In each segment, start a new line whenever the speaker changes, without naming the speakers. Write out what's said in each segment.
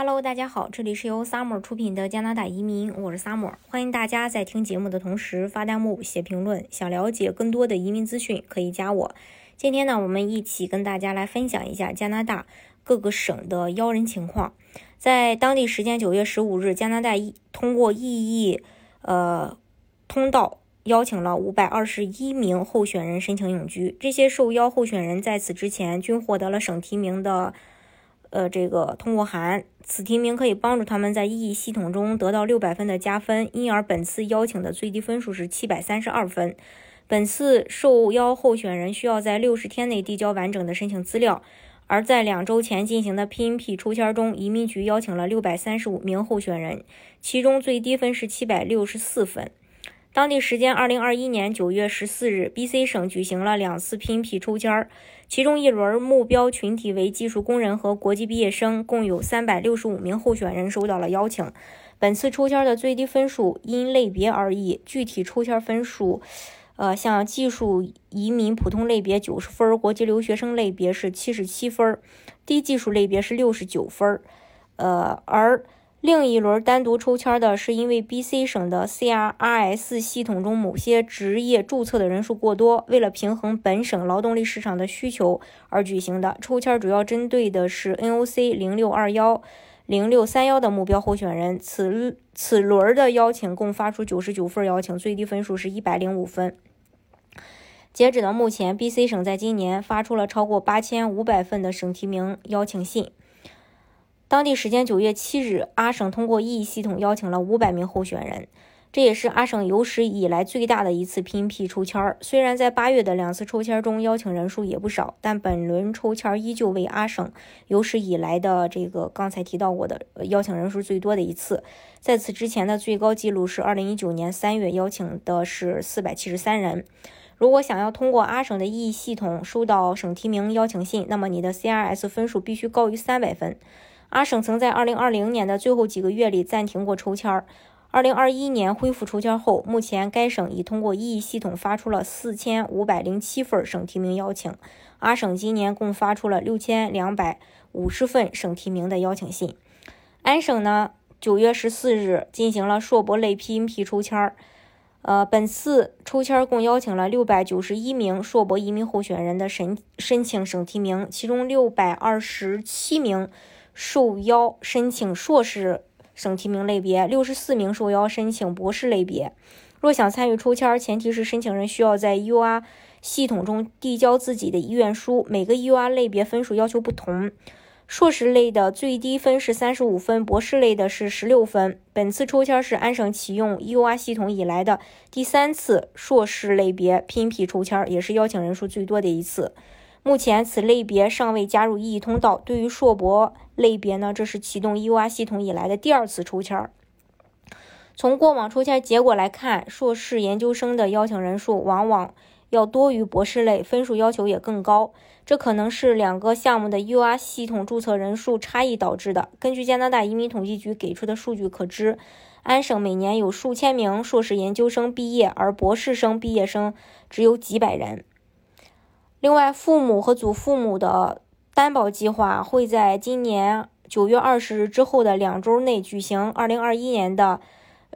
Hello，大家好，这里是由 Summer 出品的加拿大移民，我是 Summer，欢迎大家在听节目的同时发弹幕、写评论。想了解更多的移民资讯，可以加我。今天呢，我们一起跟大家来分享一下加拿大各个省的邀人情况。在当地时间九月十五日，加拿大通过异议呃通道邀请了五百二十一名候选人申请永居。这些受邀候选人在此之前均获得了省提名的。呃，这个通过函，此提名可以帮助他们在异议系统中得到六百分的加分，因而本次邀请的最低分数是七百三十二分。本次受邀候选人需要在六十天内递交完整的申请资料，而在两周前进行的 PNP 抽签中，移民局邀请了六百三十五名候选人，其中最低分是七百六十四分。当地时间二零二一年九月十四日，BC 省举行了两次拼皮抽签儿。其中一轮目标群体为技术工人和国际毕业生，共有三百六十五名候选人收到了邀请。本次抽签的最低分数因类别而异，具体抽签分数，呃，像技术移民普通类别九十分，国际留学生类别是七十七分，低技术类别是六十九分，呃，而。另一轮单独抽签的是因为 BC 省的 CRRS 系统中某些职业注册的人数过多，为了平衡本省劳动力市场的需求而举行的。抽签主要针对的是 NOC 零六二幺、零六三幺的目标候选人。此此轮的邀请共发出九十九份邀请，最低分数是一百零五分。截止到目前，BC 省在今年发出了超过八千五百份的省提名邀请信。当地时间九月七日，阿省通过 E 系统邀请了五百名候选人，这也是阿省有史以来最大的一次 PNP 抽签儿。虽然在八月的两次抽签中邀请人数也不少，但本轮抽签依旧为阿省有史以来的这个刚才提到过的邀请人数最多的一次。在此之前的最高纪录是二零一九年三月邀请的是四百七十三人。如果想要通过阿省的 E 系统收到省提名邀请信，那么你的 CRS 分数必须高于三百分。阿省曾在2020年的最后几个月里暂停过抽签儿，2021年恢复抽签后，目前该省已通过异议系统发出了4507份省提名邀请。阿省今年共发出了6250份省提名的邀请信。安省呢，9月14日进行了硕博类 PNP 抽签儿，呃，本次抽签共邀请了691名硕博移民候选人的申申请省提名，其中627名。受邀申请硕士省提名类别，六十四名受邀申请博士类别。若想参与抽签，前提是申请人需要在 UR 系统中递交自己的意愿书。每个 UR 类别分数要求不同，硕士类的最低分是三十五分，博士类的是十六分。本次抽签是安省启用 UR 系统以来的第三次硕士类别拼批抽签，也是邀请人数最多的一次。目前此类别尚未加入意义通道。对于硕博类别呢，这是启动 U.R 系统以来的第二次抽签儿。从过往抽签结果来看，硕士研究生的邀请人数往往要多于博士类，分数要求也更高。这可能是两个项目的 U.R 系统注册人数差异导致的。根据加拿大移民统计局给出的数据可知，安省每年有数千名硕士研究生毕业，而博士生毕业生只有几百人。另外，父母和祖父母的担保计划会在今年九月二十日之后的两周内举行二零二一年的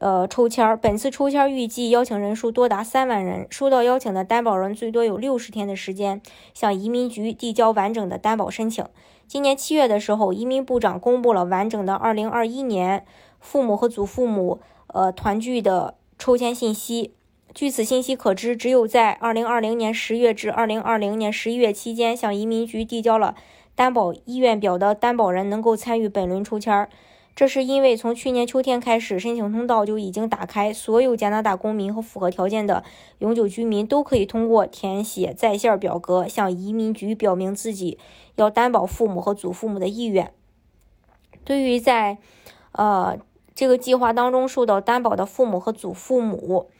呃抽签儿。本次抽签预计邀请人数多达三万人，收到邀请的担保人最多有六十天的时间向移民局递交完整的担保申请。今年七月的时候，移民部长公布了完整的二零二一年父母和祖父母呃团聚的抽签信息。据此信息可知，只有在2020年10月至2020年11月期间向移民局递交了担保意愿表的担保人能够参与本轮抽签儿。这是因为从去年秋天开始，申请通道就已经打开，所有加拿大公民和符合条件的永久居民都可以通过填写在线表格向移民局表明自己要担保父母和祖父母的意愿。对于在呃这个计划当中受到担保的父母和祖父母，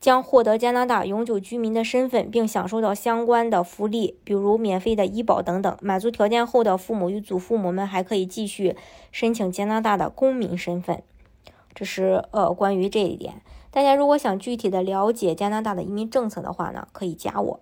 将获得加拿大永久居民的身份，并享受到相关的福利，比如免费的医保等等。满足条件后的父母与祖父母们还可以继续申请加拿大的公民身份。这是呃关于这一点。大家如果想具体的了解加拿大的移民政策的话呢，可以加我。